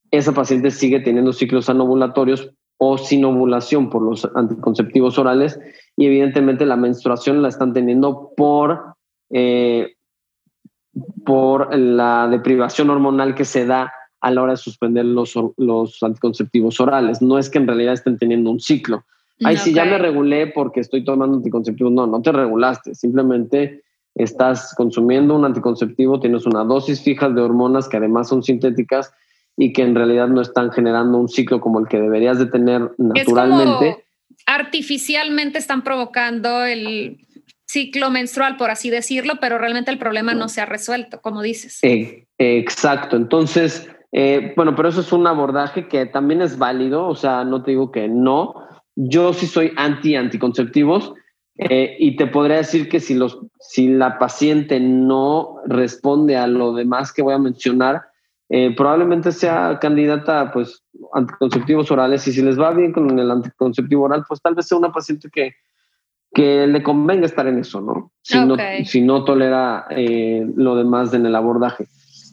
esa paciente sigue teniendo ciclos anovulatorios o sin ovulación por los anticonceptivos orales y evidentemente la menstruación la están teniendo por, eh, por la deprivación hormonal que se da a la hora de suspender los, los anticonceptivos orales. No es que en realidad estén teniendo un ciclo, Ay, si ya me regulé porque estoy tomando anticonceptivos. No, no te regulaste. Simplemente estás consumiendo un anticonceptivo, tienes una dosis fija de hormonas que además son sintéticas y que en realidad no están generando un ciclo como el que deberías de tener naturalmente. artificialmente están provocando el ciclo menstrual, por así decirlo, pero realmente el problema no se ha resuelto, como dices. Eh, exacto. Entonces, eh, bueno, pero eso es un abordaje que también es válido, o sea, no te digo que no, yo sí soy anti-anticonceptivos eh, y te podría decir que si, los, si la paciente no responde a lo demás que voy a mencionar, eh, probablemente sea candidata pues anticonceptivos orales y si les va bien con el anticonceptivo oral, pues tal vez sea una paciente que, que le convenga estar en eso, ¿no? Si, no, si no tolera eh, lo demás en el abordaje.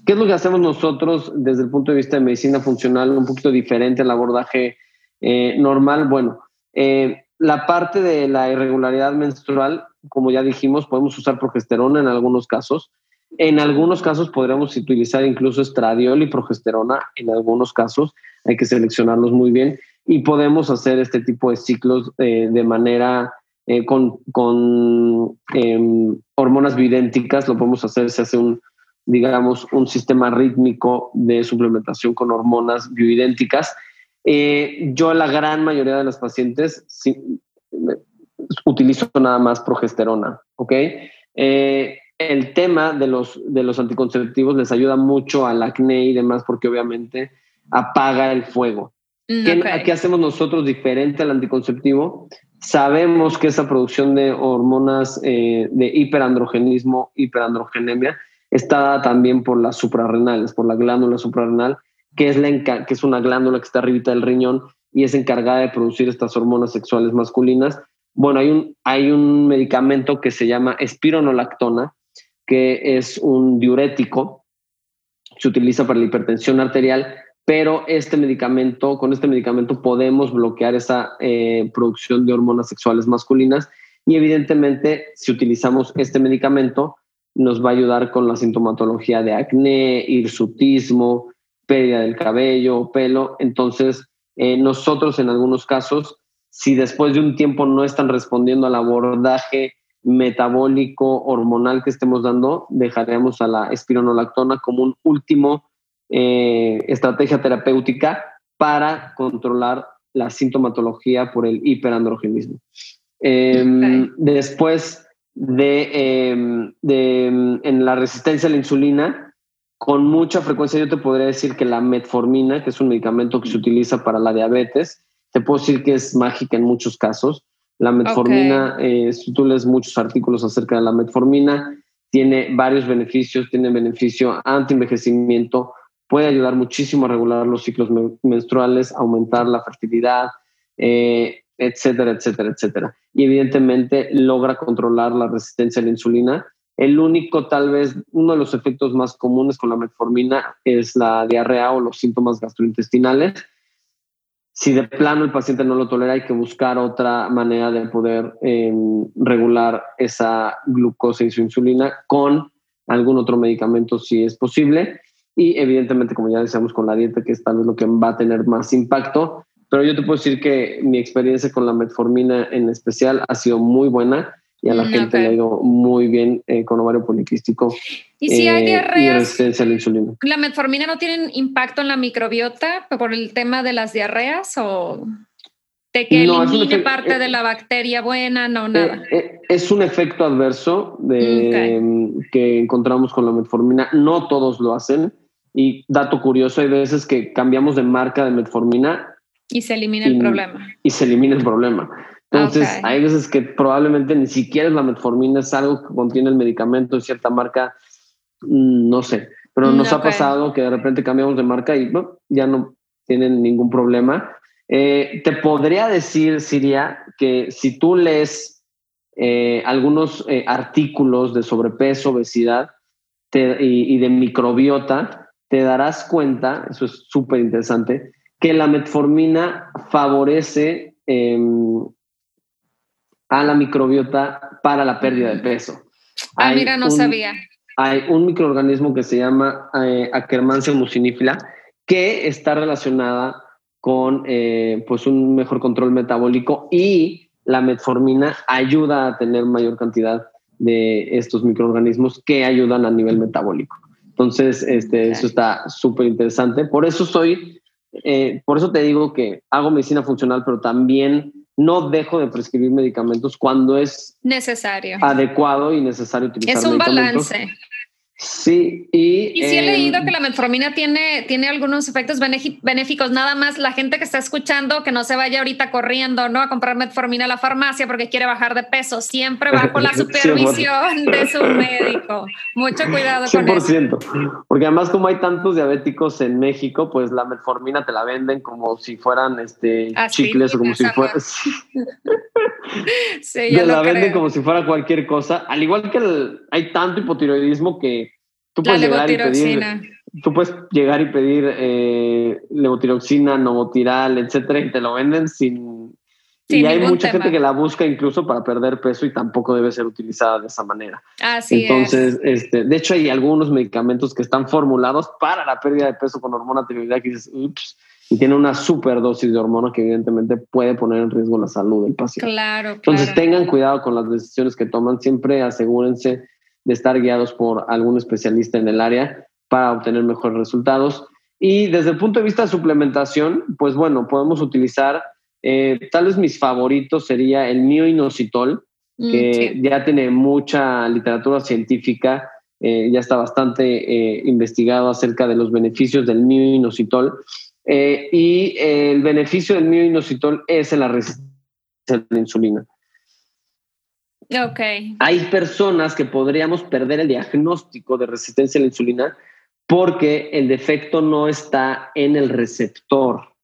¿Qué es lo que hacemos nosotros desde el punto de vista de medicina funcional, un poquito diferente al abordaje normal? Bueno, eh, la parte de la irregularidad menstrual, como ya dijimos, podemos usar progesterona en algunos casos. En algunos casos podríamos utilizar incluso estradiol y progesterona, en algunos casos. Hay que seleccionarlos muy bien. Y podemos hacer este tipo de ciclos eh, de manera eh, con, con em, hormonas bioidénticas, lo podemos hacer, se hace un, digamos, un sistema rítmico de suplementación con hormonas bioidénticas Eh, yo la gran mayoría de las pacientes utilizo nada más progesterona, ¿ok? Eh, el tema de los, de los anticonceptivos les ayuda mucho al acné y demás porque obviamente apaga el fuego. Mm, ¿Qué, hacemos nosotros diferente al anticonceptivo? Sabemos que esa producción de hormonas eh, de hiperandrogenismo, hiperandrogenemia, está dada también por las suprarrenales, por la glándula suprarrenal, que es, la que es una glándula que está arribita del riñón y es encargada de producir estas hormonas sexuales masculinas. Bueno, hay un, hay un medicamento que se llama espironolactona, que es un diurético, se utiliza para la hipertensión arterial, pero este medicamento, con este medicamento podemos bloquear esa eh, producción de hormonas sexuales masculinas y evidentemente si utilizamos este medicamento nos va a ayudar con la sintomatología de acné, hirsutismo, pérdida del cabello, pelo. Entonces, eh, nosotros en algunos casos, si después de un tiempo no están respondiendo al abordaje metabólico hormonal que estemos dando, dejaremos a la espironolactona como un último eh, estrategia terapéutica para controlar la sintomatología por el hiperandrogenismo. Em, después de, em, de, em, en la resistencia a la insulina, con mucha frecuencia yo te podría decir que la metformina, que es un medicamento que se utiliza para la diabetes, te puedo decir que es mágica en muchos casos. La metformina, eh, si tú lees muchos artículos acerca de la metformina, tiene varios beneficios, tiene beneficio anti-envejecimiento, puede ayudar muchísimo a regular los ciclos menstruales, aumentar la fertilidad, eh, etcétera, etcétera, etcétera. Y evidentemente logra controlar la resistencia a la insulina. El único, tal vez, uno de los efectos más comunes con la metformina es la diarrea o los síntomas gastrointestinales si de plano el paciente no lo tolera, hay que buscar otra manera de poder em, regular esa glucosa y su insulina con algún otro medicamento si es posible. Y evidentemente, como ya decíamos, con la dieta, que es tal vez lo que va a tener más impacto. Pero yo te puedo decir que mi experiencia con la metformina en especial ha sido muy buena y a la mm, gente le ha ido muy bien eh, con ovario poliquístico. ¿Y si hay eh, y resistencia a la insulina? ¿La metformina no tiene impacto en la microbiota por el tema de las diarreas o de que elimine parte de la bacteria buena? No, eh, nada. es un efecto adverso de, mm, que encontramos con la metformina. No todos lo hacen. Y dato curioso, hay veces que cambiamos de marca de metformina. Y se elimina el problema. Y se elimina el problema. Entonces, hay veces que probablemente ni siquiera es la metformina, es algo que contiene el medicamento de cierta marca, mm, no sé, pero nos ha pasado que de repente cambiamos de marca y ya no tienen ningún problema. Eh, te podría decir, Siria, que si tú lees eh, algunos eh, artículos de sobrepeso, obesidad y, y de microbiota, te darás cuenta, eso es súper interesante, que la metformina favorece em, a la microbiota para la pérdida de peso. Ah, mira, no sabía. Hay un microorganismo que se llama eh, Akkermansia mucinifila que está relacionada con eh, pues un mejor control metabólico y la metformina ayuda a tener mayor cantidad de estos microorganismos que ayudan a nivel metabólico. Entonces, este, eso está súper interesante. Por eso soy, eh, por eso te digo que hago medicina funcional, pero también no dejo de prescribir medicamentos cuando es necesario, adecuado y necesario utilizar. Es un balance. Sí, y... Y sí he leído que la metformina tiene, tiene algunos efectos benéficos, nada más la gente que está escuchando que no se vaya ahorita corriendo, ¿no? A comprar metformina a la farmacia porque quiere bajar de peso, siempre bajo la (laughs) supervisión de su médico. Mucho cuidado con eso. Porque además como hay tantos diabéticos en México, pues la metformina te la venden como si fueran este chicles o como si fueran... (laughs) sí, (laughs) te la venden como si fuera cualquier cosa, al igual que hay tanto hipotiroidismo que Tú puedes llegar y pedir, tú puedes llegar y pedir eh, levotiroxina, novotiral, etcétera, y te lo venden sin. y hay mucha gente que la busca incluso para perder peso y tampoco debe ser utilizada de esa manera. Así Entonces, este, de hecho, hay algunos medicamentos que están formulados para la pérdida de peso con hormona tiroidea que dices, ups, y tiene una dosis de hormona que evidentemente puede poner en riesgo la salud del paciente. Claro. Entonces, tengan cuidado con las decisiones que toman. Siempre asegúrense de estar guiados por algún especialista en el área para obtener mejores resultados. Y desde el punto de vista de suplementación, pues bueno, podemos utilizar, eh, tal vez mis favoritos sería el mioinositol, mm, que ya tiene mucha literatura científica, eh, ya está bastante eh, investigado acerca de los beneficios del mioinositol. y el beneficio del mioinositol es en la resistencia a la insulina. Okay. Hay personas que podríamos perder el diagnóstico de resistencia a la insulina porque el defecto no está en el receptor,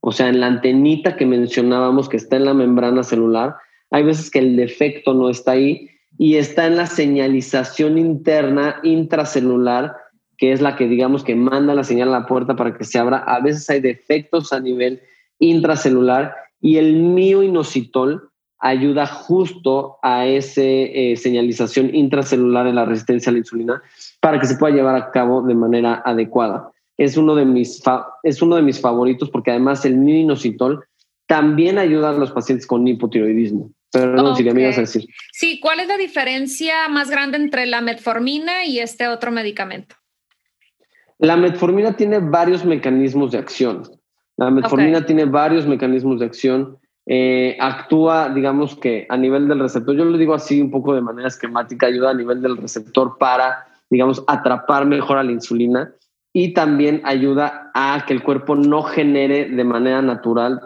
o sea, en la antenita que mencionábamos que está en la membrana celular. Hay veces que el defecto no está ahí y está en la señalización interna intracelular, que es la que digamos que manda la señal a la puerta para que se abra. A veces hay defectos a nivel intracelular y el mioinositol ayuda justo a esa eh, señalización intracelular en la resistencia a la insulina para que se pueda llevar a cabo de manera adecuada. Es uno de mis, es uno de mis favoritos porque además el minoxidil también ayuda a los pacientes con hipotiroidismo. Perdón, si me ibas a decir. Sí, ¿cuál es la diferencia más grande entre la metformina y este otro medicamento? La metformina tiene varios mecanismos de acción. La metformina tiene varios mecanismos de acción. Eh, actúa, digamos que a nivel del receptor, yo lo digo así un poco de manera esquemática, ayuda a nivel del receptor para, digamos, atrapar mejor a la insulina y también ayuda a que el cuerpo no genere de manera natural.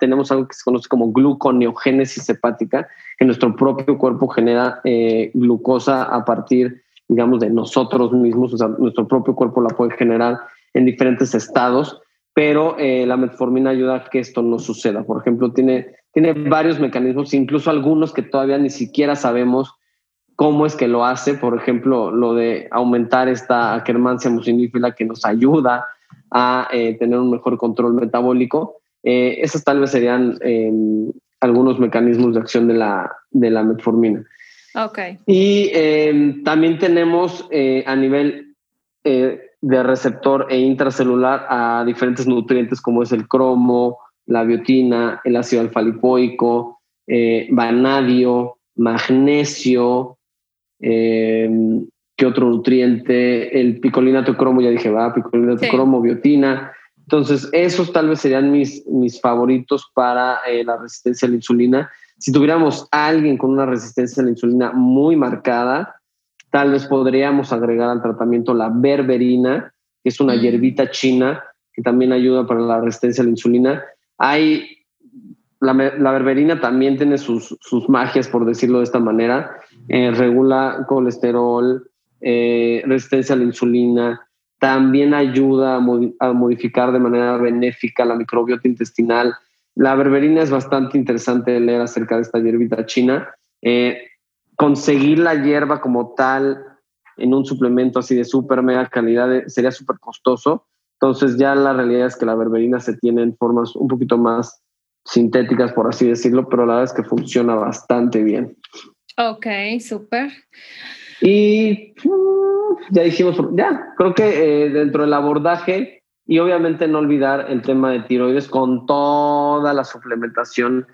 tenemos algo que se conoce como gluconeogénesis hepática, que nuestro propio cuerpo genera eh, glucosa a partir, digamos, de nosotros mismos, nuestro propio cuerpo la puede generar en diferentes estados pero eh, la metformina ayuda a que esto no suceda. Por ejemplo, tiene, tiene varios mecanismos, incluso algunos que todavía ni siquiera sabemos cómo es que lo hace. Por ejemplo, lo de aumentar esta Akkermansia mucinífila que nos ayuda a eh, tener un mejor control metabólico. Eh, esos tal vez serían em, algunos mecanismos de acción de la, de la metformina. Okay. Y em, también tenemos a nivel de receptor e intracelular a diferentes nutrientes como es el cromo, la biotina, el ácido alfa-lipoico, eh, vanadio, magnesio, eh, ¿qué otro nutriente? El picolinato cromo, ya dije, va, picolinato cromo, biotina. Entonces, esos tal vez serían mis, mis favoritos para eh, la resistencia a la insulina. Si tuviéramos a alguien con una resistencia a la insulina muy marcada, Tal vez podríamos agregar al tratamiento la berberina, que es una mm. hierbita china que también ayuda para la resistencia a la insulina. Hay, la, berberina también tiene sus, magias, por decirlo de esta manera. Eh, regula colesterol, eh, resistencia a la insulina, también ayuda a, modificar de manera benéfica la microbiota intestinal. La berberina es bastante interesante leer acerca de esta hierbita china. Eh, conseguir la hierba como tal en un suplemento así de súper mega calidad sería súper costoso. Entonces ya la realidad es que la berberina se tiene en formas un poquito más sintéticas, por así decirlo, pero la verdad es que funciona bastante bien. Ok, súper. Y mm, ya dijimos, ya, creo que eh, dentro del abordaje y obviamente no olvidar el tema de tiroides con toda la suplementación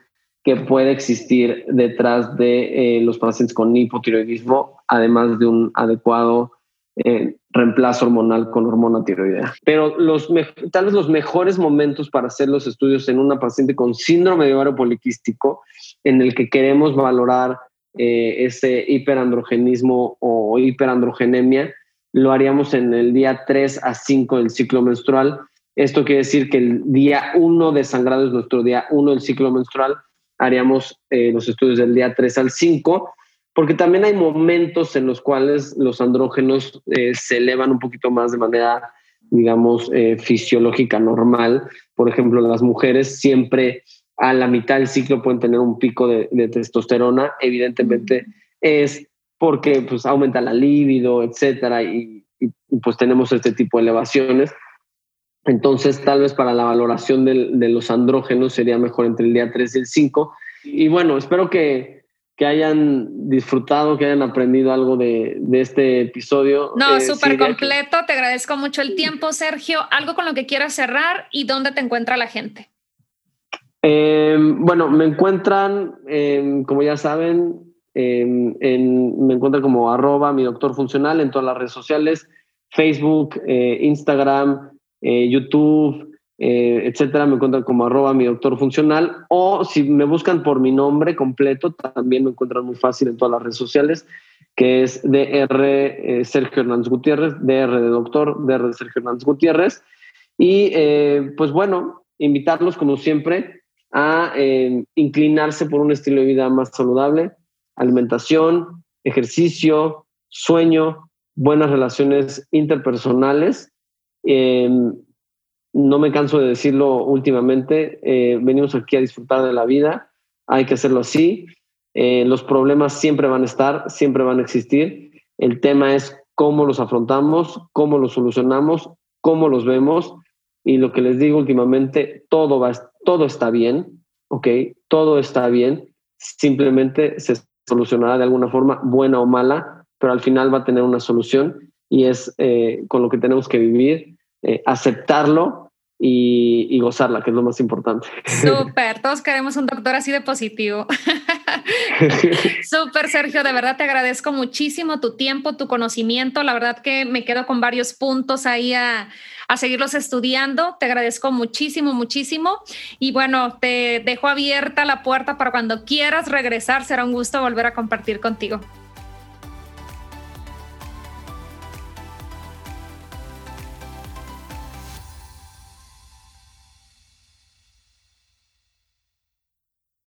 que puede existir detrás de eh, los pacientes con hipotiroidismo, además de un adecuado eh, reemplazo hormonal con hormona tiroidea. Pero los tal vez los mejores momentos para hacer los estudios en una paciente con síndrome de ovario poliquístico, en el que queremos valorar eh, ese hiperandrogenismo o hiperandrogenemia, lo haríamos en el día 3 a 5 del ciclo menstrual. Esto quiere decir que el día 1 de sangrado es nuestro día 1 del ciclo menstrual haríamos eh, los estudios del día 3 al 5, porque también hay momentos en los cuales los andrógenos eh, se elevan un poquito más de manera, digamos, eh, fisiológica normal. Por ejemplo, las mujeres siempre a la mitad del ciclo pueden tener un pico de, testosterona, evidentemente es porque pues aumenta la libido, etcétera, y, y, pues tenemos este tipo de elevaciones. Entonces, tal vez para la valoración de los andrógenos sería mejor entre el día 3 y el 5. Y bueno, espero que, que hayan disfrutado, que hayan aprendido algo de, de este episodio. No, eh, súper completo. Te agradezco mucho el tiempo, Sergio. ¿Algo con lo que quieras cerrar y dónde te encuentra la gente? Em, bueno, me encuentran, em, como ya saben, em, en, me encuentran como arroba mi doctor funcional en todas las redes sociales, Facebook, eh, Instagram, eh, YouTube, eh, etcétera, me encuentran como arroba mi doctor funcional o si me buscan por mi nombre completo, también me encuentran muy fácil en todas las redes sociales, que es DR eh, Sergio Hernández Gutiérrez, DR de doctor, DR Sergio Hernández Gutiérrez. Y pues bueno, invitarlos como siempre a inclinarse por un estilo de vida más saludable, alimentación, ejercicio, sueño, buenas relaciones interpersonales no me canso de decirlo últimamente, eh, venimos aquí a disfrutar de la vida, hay que hacerlo así, eh, los problemas siempre van a estar, siempre van a existir, el tema es cómo los afrontamos, cómo los solucionamos, cómo los vemos. Y lo que les digo últimamente, todo, va, todo está bien, ¿ok? Todo está bien, simplemente se solucionará de alguna forma, buena o mala, pero al final va a tener una solución y es eh, con lo que tenemos que vivir, aceptarlo y, gozarla, que es lo más importante. Súper, todos queremos un doctor así de positivo. (laughs) Súper, Sergio, de verdad te agradezco muchísimo tu tiempo, tu conocimiento. La verdad que me quedo con varios puntos ahí a, a seguirlos estudiando. Te agradezco muchísimo, muchísimo. Y bueno, te dejo abierta la puerta para cuando quieras regresar. Será un gusto volver a compartir contigo.